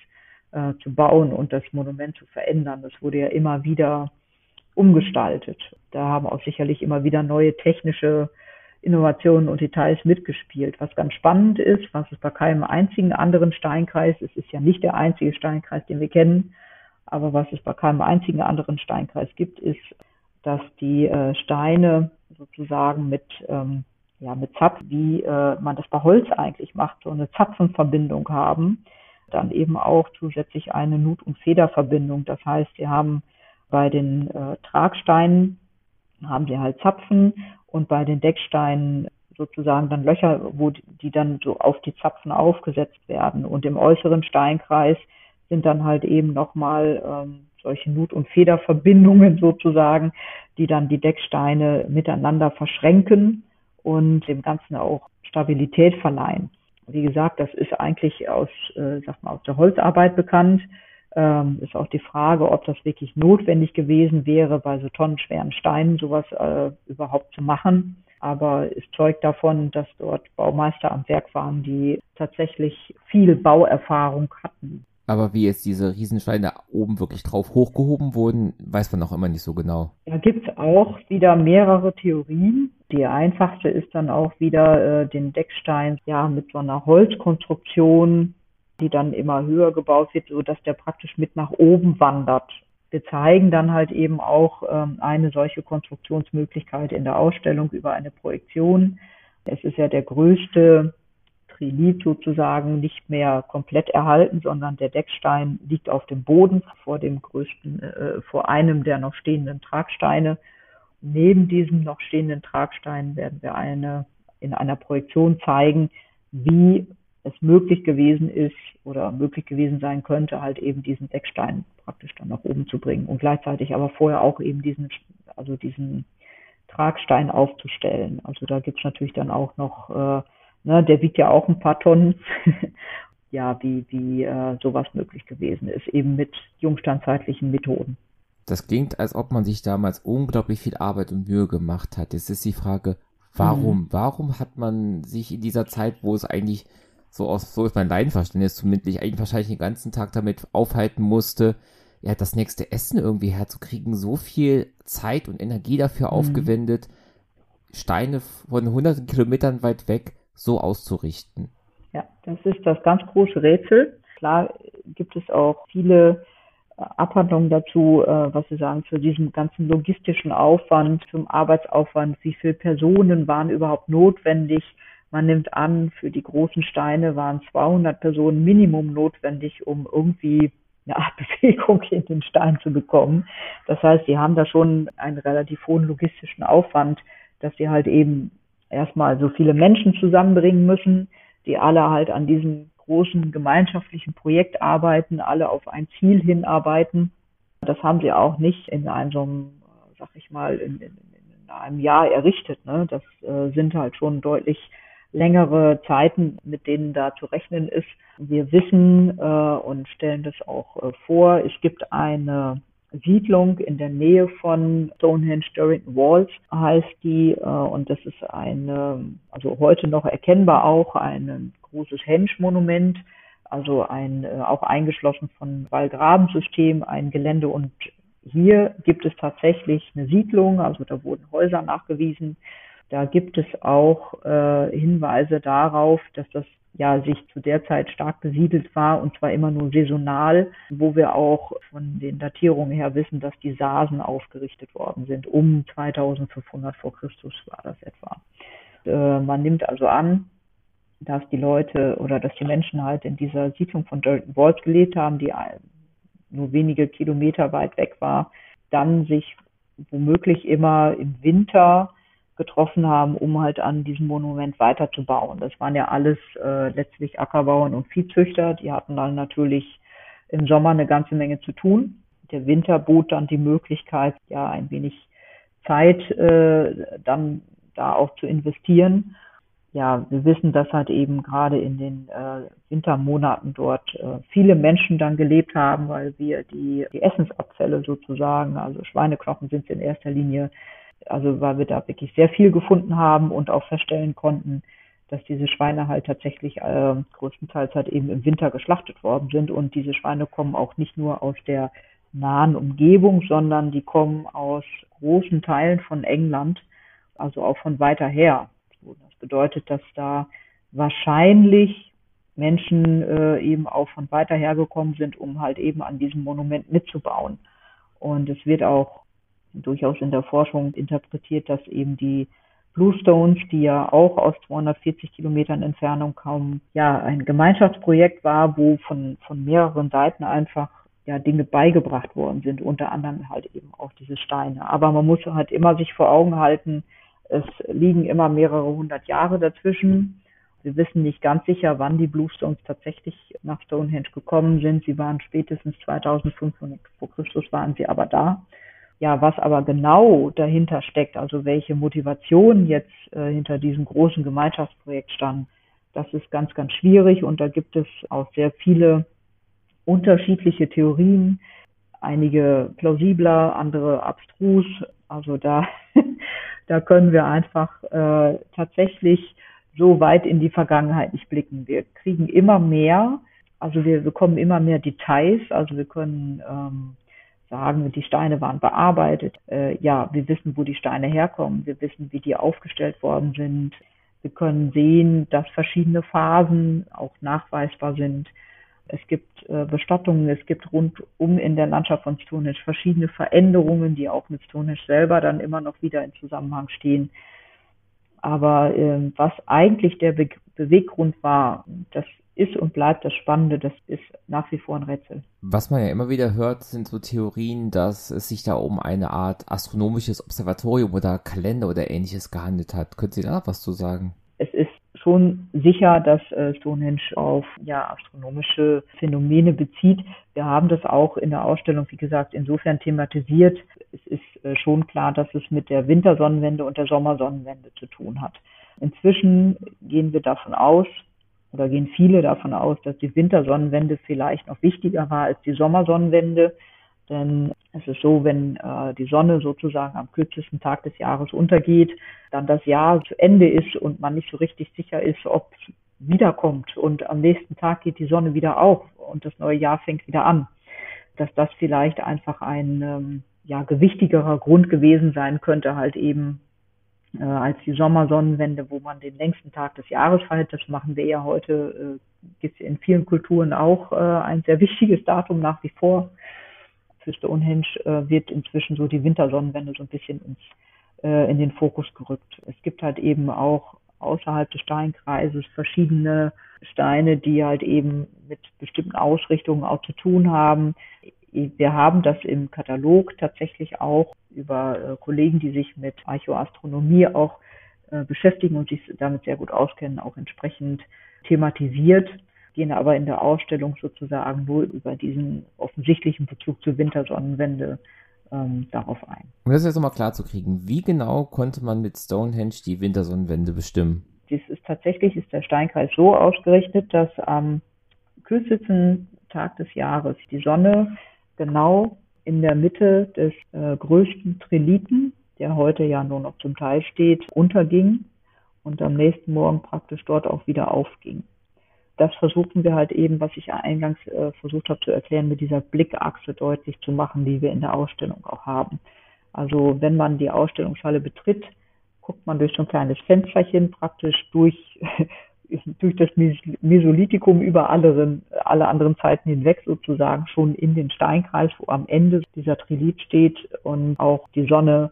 äh, zu bauen und das Monument zu verändern. Das wurde ja immer wieder umgestaltet. Da haben auch sicherlich immer wieder neue technische Innovationen und Details mitgespielt. Was ganz spannend ist, was es bei keinem einzigen anderen Steinkreis, es ist ja nicht der einzige Steinkreis, den wir kennen, aber was es bei keinem einzigen anderen Steinkreis gibt, ist, dass die äh, Steine sozusagen mit, ähm, ja, mit Zapf, wie äh, man das bei Holz eigentlich macht, so eine Zapfenverbindung haben, dann eben auch zusätzlich eine Nut- und Federverbindung. Das heißt, sie haben bei den äh, Tragsteinen haben sie halt Zapfen und bei den Decksteinen sozusagen dann Löcher, wo die dann so auf die Zapfen aufgesetzt werden. Und im äußeren Steinkreis sind dann halt eben nochmal ähm, solche Nut- und Federverbindungen (laughs) sozusagen, die dann die Decksteine miteinander verschränken und dem Ganzen auch Stabilität verleihen. Wie gesagt, das ist eigentlich aus, äh, sag mal, aus der Holzarbeit bekannt. Ähm, ist auch die Frage, ob das wirklich notwendig gewesen wäre, bei so tonnenschweren Steinen sowas äh, überhaupt zu machen. Aber es zeugt davon, dass dort Baumeister am Werk waren, die tatsächlich viel Bauerfahrung hatten. Aber wie jetzt diese Riesensteine oben wirklich drauf hochgehoben wurden, weiß man noch immer nicht so genau. Da gibt es auch wieder mehrere Theorien. Die einfachste ist dann auch wieder äh, den Deckstein ja mit so einer Holzkonstruktion die dann immer höher gebaut wird, so dass der praktisch mit nach oben wandert. Wir zeigen dann halt eben auch ähm, eine solche Konstruktionsmöglichkeit in der Ausstellung über eine Projektion. Es ist ja der größte Trilit sozusagen nicht mehr komplett erhalten, sondern der Deckstein liegt auf dem Boden vor dem größten, äh, vor einem der noch stehenden Tragsteine. Neben diesem noch stehenden Tragstein werden wir eine in einer Projektion zeigen, wie es möglich gewesen ist oder möglich gewesen sein könnte, halt eben diesen Deckstein praktisch dann nach oben zu bringen und gleichzeitig aber vorher auch eben diesen, also diesen Tragstein aufzustellen. Also da gibt's natürlich dann auch noch, äh, ne, der wiegt ja auch ein paar Tonnen, (laughs) ja, wie, wie äh, sowas möglich gewesen ist, eben mit jungstandzeitlichen Methoden. Das klingt, als ob man sich damals unglaublich viel Arbeit und Mühe gemacht hat. Jetzt ist die Frage, warum? Mhm. Warum hat man sich in dieser Zeit, wo es eigentlich so aus, so ist mein Laienverständnis zumindest, eigentlich wahrscheinlich den ganzen Tag damit aufhalten musste, ja, das nächste Essen irgendwie herzukriegen, so viel Zeit und Energie dafür mhm. aufgewendet, Steine von hunderten Kilometern weit weg so auszurichten. Ja, das ist das ganz große Rätsel. Klar gibt es auch viele äh, Abhandlungen dazu, äh, was Sie sagen, zu diesem ganzen logistischen Aufwand, zum Arbeitsaufwand, wie viele Personen waren überhaupt notwendig. Man nimmt an, für die großen Steine waren 200 Personen Minimum notwendig, um irgendwie eine Art (laughs) Bewegung in den Stein zu bekommen. Das heißt, sie haben da schon einen relativ hohen logistischen Aufwand, dass sie halt eben erstmal so viele Menschen zusammenbringen müssen, die alle halt an diesem großen gemeinschaftlichen Projekt arbeiten, alle auf ein Ziel hinarbeiten. Das haben sie auch nicht in einem, sag ich mal, in, in, in einem Jahr errichtet. Ne? Das äh, sind halt schon deutlich längere Zeiten, mit denen da zu rechnen ist. Wir wissen äh, und stellen das auch äh, vor, es gibt eine Siedlung in der Nähe von Stonehenge Durrington Walls heißt die äh, und das ist eine, also heute noch erkennbar auch ein großes Henge-Monument, also ein äh, auch eingeschlossen von Wallgrabensystem, ein Gelände und hier gibt es tatsächlich eine Siedlung, also da wurden Häuser nachgewiesen. Da gibt es auch äh, Hinweise darauf, dass das ja sich zu der Zeit stark besiedelt war und zwar immer nur saisonal, wo wir auch von den Datierungen her wissen, dass die Sasen aufgerichtet worden sind. Um 2500 vor Christus war das etwa. Äh, man nimmt also an, dass die Leute oder dass die Menschen halt in dieser Siedlung von Dalton Walls gelebt haben, die nur wenige Kilometer weit weg war, dann sich womöglich immer im Winter getroffen haben, um halt an diesem Monument weiterzubauen. Das waren ja alles äh, letztlich Ackerbauern und Viehzüchter. Die hatten dann natürlich im Sommer eine ganze Menge zu tun. Der Winter bot dann die Möglichkeit, ja, ein wenig Zeit äh, dann da auch zu investieren. Ja, wir wissen, dass halt eben gerade in den äh, Wintermonaten dort äh, viele Menschen dann gelebt haben, weil wir die, die Essensabfälle sozusagen, also Schweineknochen sind in erster Linie also weil wir da wirklich sehr viel gefunden haben und auch feststellen konnten, dass diese Schweine halt tatsächlich äh, größtenteils halt eben im Winter geschlachtet worden sind. Und diese Schweine kommen auch nicht nur aus der nahen Umgebung, sondern die kommen aus großen Teilen von England, also auch von weiter her. Das bedeutet, dass da wahrscheinlich Menschen äh, eben auch von weiter her gekommen sind, um halt eben an diesem Monument mitzubauen. Und es wird auch durchaus in der Forschung interpretiert, dass eben die Bluestones, die ja auch aus 240 Kilometern Entfernung kommen, ja, ein Gemeinschaftsprojekt war, wo von, von mehreren Seiten einfach ja, Dinge beigebracht worden sind, unter anderem halt eben auch diese Steine. Aber man muss halt immer sich vor Augen halten, es liegen immer mehrere hundert Jahre dazwischen. Wir wissen nicht ganz sicher, wann die Bluestones tatsächlich nach Stonehenge gekommen sind. Sie waren spätestens 2500 vor Christus waren sie aber da. Ja, was aber genau dahinter steckt, also welche Motivation jetzt äh, hinter diesem großen Gemeinschaftsprojekt stand, das ist ganz, ganz schwierig und da gibt es auch sehr viele unterschiedliche Theorien, einige plausibler, andere abstrus. Also da, (laughs) da können wir einfach äh, tatsächlich so weit in die Vergangenheit nicht blicken. Wir kriegen immer mehr, also wir bekommen immer mehr Details, also wir können ähm, sagen, die Steine waren bearbeitet. Äh, ja, wir wissen, wo die Steine herkommen. Wir wissen, wie die aufgestellt worden sind. Wir können sehen, dass verschiedene Phasen auch nachweisbar sind. Es gibt äh, Bestattungen, es gibt rundum in der Landschaft von Stonehenge verschiedene Veränderungen, die auch mit Stonehenge selber dann immer noch wieder in Zusammenhang stehen. Aber äh, was eigentlich der Be Beweggrund war, das ist und bleibt das Spannende, das ist nach wie vor ein Rätsel. Was man ja immer wieder hört, sind so Theorien, dass es sich da um eine Art astronomisches Observatorium oder Kalender oder ähnliches gehandelt hat. Können Sie da was zu sagen? Es ist schon sicher, dass äh, Stonehenge auf ja, astronomische Phänomene bezieht. Wir haben das auch in der Ausstellung, wie gesagt, insofern thematisiert. Es ist äh, schon klar, dass es mit der Wintersonnenwende und der Sommersonnenwende zu tun hat. Inzwischen gehen wir davon aus, oder gehen viele davon aus, dass die Wintersonnenwende vielleicht noch wichtiger war als die Sommersonnenwende. Denn es ist so, wenn äh, die Sonne sozusagen am kürzesten Tag des Jahres untergeht, dann das Jahr zu Ende ist und man nicht so richtig sicher ist, ob es wiederkommt. Und am nächsten Tag geht die Sonne wieder auf und das neue Jahr fängt wieder an. Dass das vielleicht einfach ein ähm, ja, gewichtigerer Grund gewesen sein könnte, halt eben äh, als die Sommersonnenwende, wo man den längsten Tag des Jahres feiert. Das machen wir ja heute, äh, gibt es in vielen Kulturen auch äh, ein sehr (laughs) wichtiges Datum nach wie vor für Stonehenge äh, wird inzwischen so die Wintersonnenwende so ein bisschen ins, äh, in den Fokus gerückt. Es gibt halt eben auch außerhalb des Steinkreises verschiedene Steine, die halt eben mit bestimmten Ausrichtungen auch zu tun haben. Wir haben das im Katalog tatsächlich auch über äh, Kollegen, die sich mit Archäoastronomie auch äh, beschäftigen und sich damit sehr gut auskennen, auch entsprechend thematisiert gehen aber in der Ausstellung sozusagen nur über diesen offensichtlichen Bezug zur Wintersonnenwende ähm, darauf ein. Um das jetzt nochmal klar zu kriegen, wie genau konnte man mit Stonehenge die Wintersonnenwende bestimmen? Dies ist tatsächlich ist der Steinkreis so ausgerichtet, dass am kürzesten Tag des Jahres die Sonne genau in der Mitte des äh, größten Triliten, der heute ja nur noch zum Teil steht, unterging und am nächsten Morgen praktisch dort auch wieder aufging das versuchen wir halt eben, was ich eingangs äh, versucht habe zu erklären, mit dieser Blickachse deutlich zu machen, die wir in der Ausstellung auch haben. Also wenn man die Ausstellungshalle betritt, guckt man durch so ein kleines Fensterchen praktisch durch, (laughs) durch das Mesolithikum über alle, alle anderen Zeiten hinweg sozusagen schon in den Steinkreis, wo am Ende dieser Trilit steht und auch die Sonne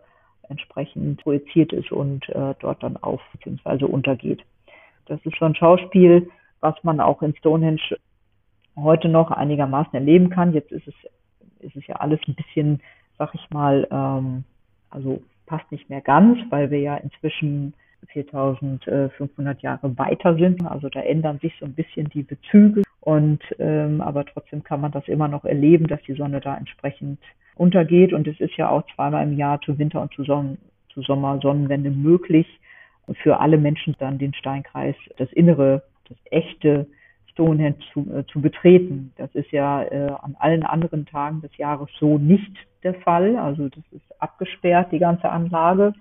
entsprechend projiziert ist und äh, dort dann auf bzw. untergeht. Das ist schon ein Schauspiel, was man auch in Stonehenge heute noch einigermaßen erleben kann. Jetzt ist es, ist es ja alles ein bisschen, sag ich mal, ähm, also passt nicht mehr ganz, weil wir ja inzwischen 4500 Jahre weiter sind. Also da ändern sich so ein bisschen die Bezüge und ähm, aber trotzdem kann man das immer noch erleben, dass die Sonne da entsprechend untergeht und es ist ja auch zweimal im Jahr zu Winter und zu, Sonnen, zu Sommer Sonnenwende möglich für alle Menschen dann den Steinkreis, das Innere das echte Stonehenge zu, äh, zu betreten. Das ist ja äh, an allen anderen Tagen des Jahres so nicht der Fall. Also das ist abgesperrt, die ganze Anlage.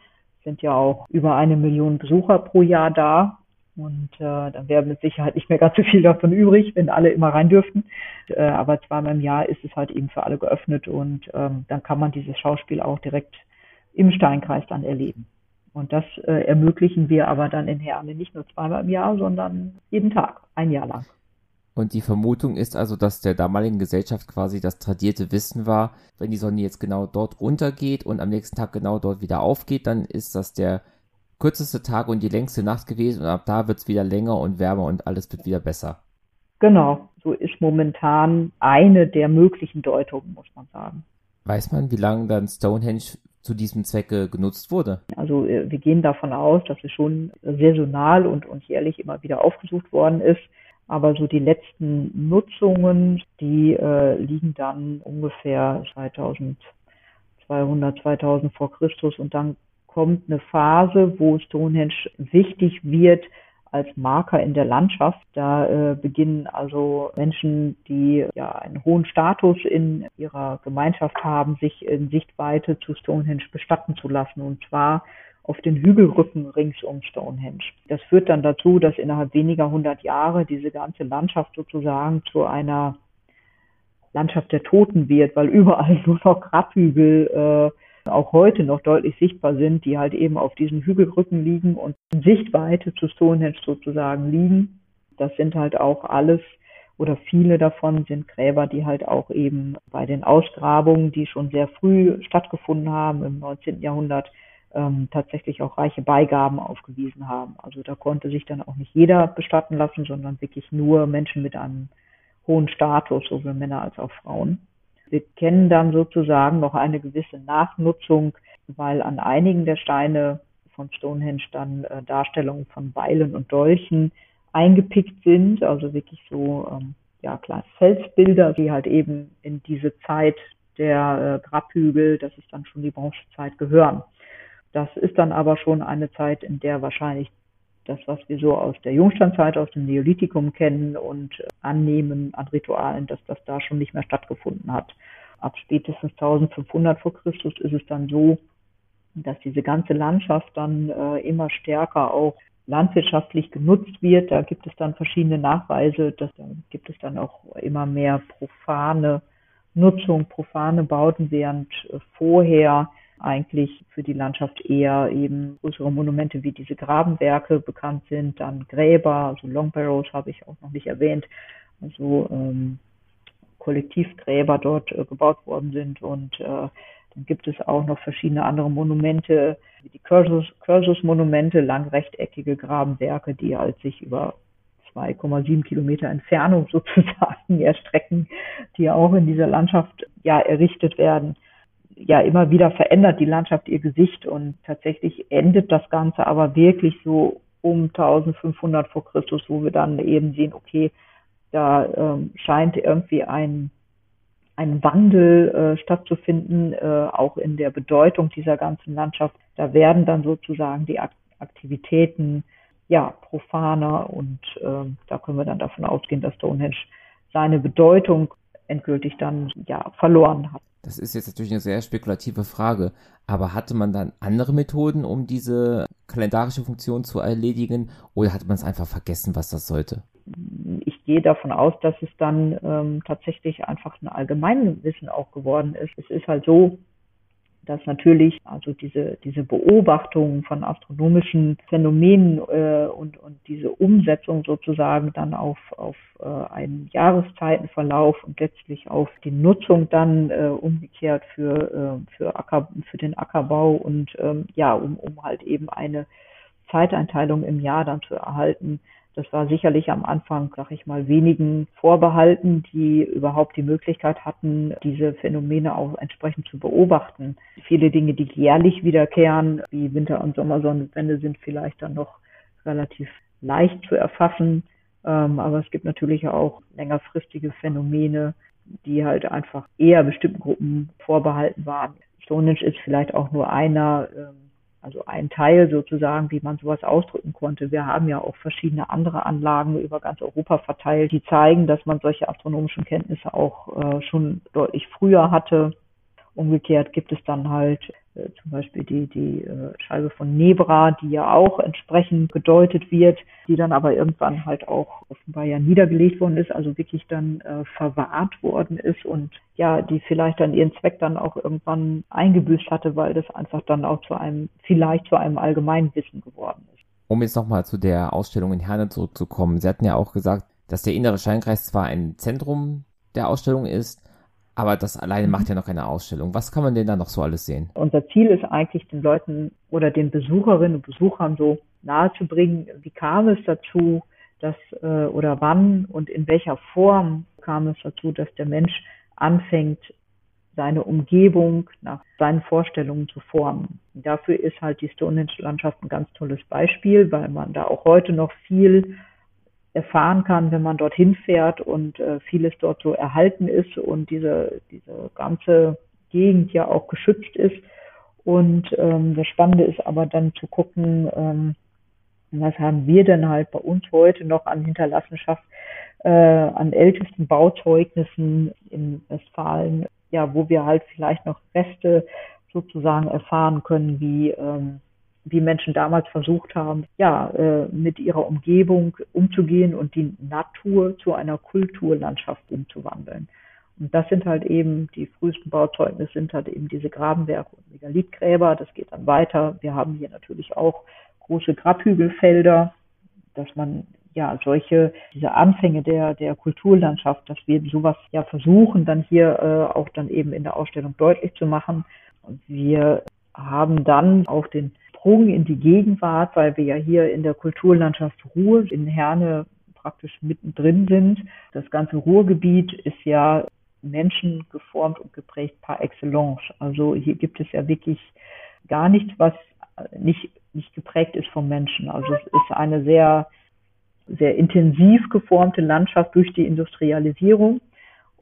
Sind ja auch über eine Million Besucher pro Jahr da. Und äh, dann wäre mit Sicherheit nicht mehr ganz so viel davon übrig, wenn alle immer rein dürften. Äh, aber zweimal im Jahr ist es halt eben für alle geöffnet und ähm, dann kann man dieses Schauspiel auch direkt im Steinkreis dann erleben. Und das äh, ermöglichen wir aber dann in Herne nicht nur zweimal im Jahr, sondern jeden Tag, ein Jahr lang. Und die Vermutung ist also, dass der damaligen Gesellschaft quasi das tradierte Wissen war, wenn die Sonne jetzt genau dort untergeht und am nächsten Tag genau dort wieder aufgeht, dann ist das der kürzeste Tag und die längste Nacht gewesen und ab da wird es wieder länger und wärmer und alles wird wieder besser. Genau, so ist momentan eine der möglichen Deutungen, muss man sagen. Weiß man, wie lange dann Stonehenge zu diesem Zwecke genutzt wurde? Also äh, wir gehen davon aus, dass es schon saisonal und, und jährlich immer wieder aufgesucht worden ist. Aber so die letzten Nutzungen, die äh, liegen dann ungefähr 2200, 2000 vor Christus und dann kommt eine Phase, wo Stonehenge wichtig wird als Marker in der Landschaft. Da äh, beginnen also Menschen, die ja einen hohen Status in ihrer Gemeinschaft haben, sich in Sichtweite zu Stonehenge bestatten zu lassen und zwar auf den Hügelrücken rings um Stonehenge. Das führt dann dazu, dass innerhalb weniger hundert Jahre diese ganze Landschaft sozusagen zu einer Landschaft der Toten wird, weil überall (laughs) nur noch Grabhügel äh, auch heute noch deutlich sichtbar sind, die halt eben auf diesen Hügelrücken liegen und in Sichtweite zu Stonehenge sozusagen liegen. Das sind halt auch alles oder viele davon sind Gräber, die halt auch eben bei den Ausgrabungen, die schon sehr früh stattgefunden haben, im 19. Jahrhundert, ähm, tatsächlich auch reiche Beigaben aufgewiesen haben. Also da konnte sich dann auch nicht jeder bestatten lassen, sondern wirklich nur Menschen mit einem hohen Status, sowohl Männer als auch Frauen. Wir kennen dann sozusagen noch eine gewisse Nachnutzung, weil an einigen der Steine von Stonehenge dann äh, Darstellungen von Beilen und Dolchen eingepickt sind, also wirklich so ähm, ja kleine Felsbilder, die halt eben in diese Zeit der äh, Grabhügel, das ist dann schon die Bronzezeit, gehören. Das ist dann aber schon eine Zeit, in der wahrscheinlich das, was wir so aus der Jungsteinzeit, aus dem Neolithikum kennen und annehmen an Ritualen, dass das da schon nicht mehr stattgefunden hat. ab spätestens 1500 vor Christus ist es dann so, dass diese ganze Landschaft dann äh, immer stärker auch landwirtschaftlich genutzt wird. Da gibt es dann verschiedene Nachweise, dass da gibt es dann auch immer mehr profane Nutzung, profane Bauten, während äh, vorher eigentlich für die Landschaft eher eben größere Monumente wie diese Grabenwerke bekannt sind, dann Gräber, also Long Barrows habe ich auch noch nicht erwähnt, also ähm, Kollektivgräber dort äh, gebaut worden sind. Und äh, dann gibt es auch noch verschiedene andere Monumente, wie die Cursus-Monumente, langrechteckige Grabenwerke, die halt sich über 2,7 Kilometer Entfernung (laughs) sozusagen erstrecken, die auch in dieser Landschaft ja errichtet werden. Ja, immer wieder verändert die Landschaft ihr Gesicht und tatsächlich endet das Ganze aber wirklich so um 1500 vor Christus, wo wir dann eben sehen, okay, da ähm, scheint irgendwie ein ein Wandel äh, stattzufinden, äh, auch in der Bedeutung dieser ganzen Landschaft. Da werden dann sozusagen die Aktivitäten ja profaner und äh, da können wir dann davon ausgehen, dass Stonehenge seine Bedeutung endgültig dann ja verloren hat. Das ist jetzt natürlich eine sehr spekulative Frage, aber hatte man dann andere Methoden, um diese kalendarische Funktion zu erledigen oder hat man es einfach vergessen, was das sollte? ich gehe davon aus, dass es dann ähm, tatsächlich einfach ein Allgemeinwissen auch geworden ist. Es ist halt so, dass natürlich also diese diese Beobachtung von astronomischen Phänomenen äh, und und diese Umsetzung sozusagen dann auf auf äh, einen Jahreszeitenverlauf und letztlich auf die Nutzung dann äh, umgekehrt für äh, für Acker für den Ackerbau und ähm, ja um um halt eben eine Zeiteinteilung im Jahr dann zu erhalten das war sicherlich am Anfang, sag ich mal, wenigen vorbehalten, die überhaupt die Möglichkeit hatten, diese Phänomene auch entsprechend zu beobachten. Viele Dinge, die jährlich wiederkehren, wie Winter- und Sommersonnenwende, sind vielleicht dann noch relativ leicht zu erfassen. Ähm, aber es gibt natürlich auch längerfristige Phänomene, die halt einfach eher bestimmten Gruppen vorbehalten waren. Stonehenge ist vielleicht auch nur einer, ähm, also ein Teil sozusagen, wie man sowas ausdrücken konnte. Wir haben ja auch verschiedene andere Anlagen über ganz Europa verteilt, die zeigen, dass man solche astronomischen Kenntnisse auch äh, schon deutlich früher hatte. Umgekehrt gibt es dann halt zum Beispiel die, die äh, Scheibe von Nebra, die ja auch entsprechend gedeutet wird, die dann aber irgendwann halt auch offenbar ja niedergelegt worden ist, also wirklich dann äh, verwahrt worden ist und ja, die vielleicht dann ihren Zweck dann auch irgendwann eingebüßt hatte, weil das einfach dann auch zu einem, vielleicht zu einem allgemeinen Wissen geworden ist. Um jetzt nochmal zu der Ausstellung in Herne zurückzukommen. Sie hatten ja auch gesagt, dass der innere Scheinkreis zwar ein Zentrum der Ausstellung ist, aber das alleine macht ja noch keine Ausstellung. Was kann man denn da noch so alles sehen? Unser Ziel ist eigentlich, den Leuten oder den Besucherinnen und Besuchern so nahezubringen, wie kam es dazu, dass äh, oder wann und in welcher Form kam es dazu, dass der Mensch anfängt, seine Umgebung nach seinen Vorstellungen zu formen. Dafür ist halt die Stonehenge-Landschaft ein ganz tolles Beispiel, weil man da auch heute noch viel erfahren kann, wenn man dorthin fährt und äh, vieles dort so erhalten ist und diese, diese ganze Gegend ja auch geschützt ist. Und ähm, das Spannende ist aber dann zu gucken, ähm, was haben wir denn halt bei uns heute noch an Hinterlassenschaft, äh, an ältesten Bauzeugnissen in Westfalen, ja, wo wir halt vielleicht noch Reste sozusagen erfahren können, wie ähm, wie Menschen damals versucht haben, ja, äh, mit ihrer Umgebung umzugehen und die Natur zu einer Kulturlandschaft umzuwandeln. Und das sind halt eben die frühesten Bauzeugnisse sind halt eben diese Grabenwerke und Megalithgräber. Das geht dann weiter. Wir haben hier natürlich auch große Grabhügelfelder, dass man ja solche diese Anfänge der der Kulturlandschaft, dass wir sowas ja versuchen dann hier äh, auch dann eben in der Ausstellung deutlich zu machen. Und wir haben dann auch den Sprung in die Gegenwart, weil wir ja hier in der Kulturlandschaft Ruhr in Herne praktisch mittendrin sind. Das ganze Ruhrgebiet ist ja Menschen geformt und geprägt par excellence. Also hier gibt es ja wirklich gar nichts, was nicht, nicht geprägt ist vom Menschen. Also es ist eine sehr, sehr intensiv geformte Landschaft durch die Industrialisierung.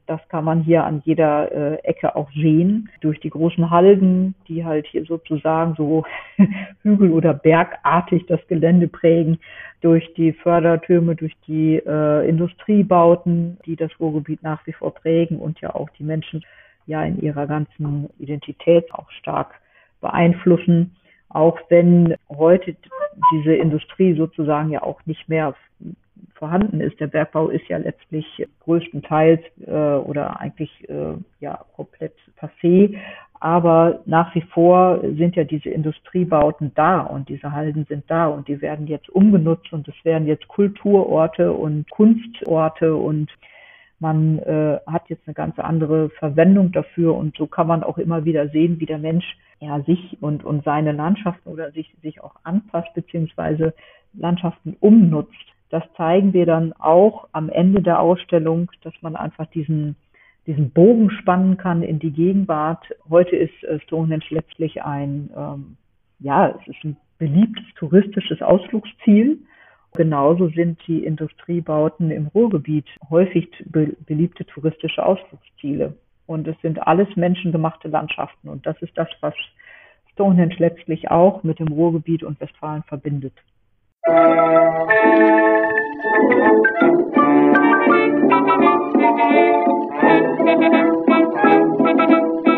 Das kann man hier an jeder äh, Ecke auch sehen. Durch die großen Halden, die halt hier sozusagen so (laughs) hügel- oder bergartig das Gelände prägen, durch die Fördertürme, durch die äh, Industriebauten, die das Ruhrgebiet nach wie vor prägen und ja auch die Menschen ja in ihrer ganzen Identität auch stark beeinflussen. Auch wenn heute diese Industrie sozusagen ja auch nicht mehr vorhanden ist. Der Bergbau ist ja letztlich größtenteils äh, oder eigentlich äh, ja komplett passé. Aber nach wie vor sind ja diese Industriebauten da und diese Halden sind da und die werden jetzt umgenutzt und es werden jetzt Kulturorte und Kunstorte und man äh, hat jetzt eine ganz andere Verwendung dafür und so kann man auch immer wieder sehen, wie der Mensch ja sich und, und seine Landschaften oder sich, sich auch anpasst beziehungsweise Landschaften umnutzt. Das zeigen wir dann auch am Ende der Ausstellung, dass man einfach diesen, diesen Bogen spannen kann in die Gegenwart. Heute ist äh, Stonehenge letztlich ein, ähm, ja, es ist ein beliebtes touristisches Ausflugsziel. Genauso sind die Industriebauten im Ruhrgebiet häufig be beliebte touristische Ausflugsziele. Und es sind alles menschengemachte Landschaften. Und das ist das, was Stonehenge letztlich auch mit dem Ruhrgebiet und Westfalen verbindet. Thank you.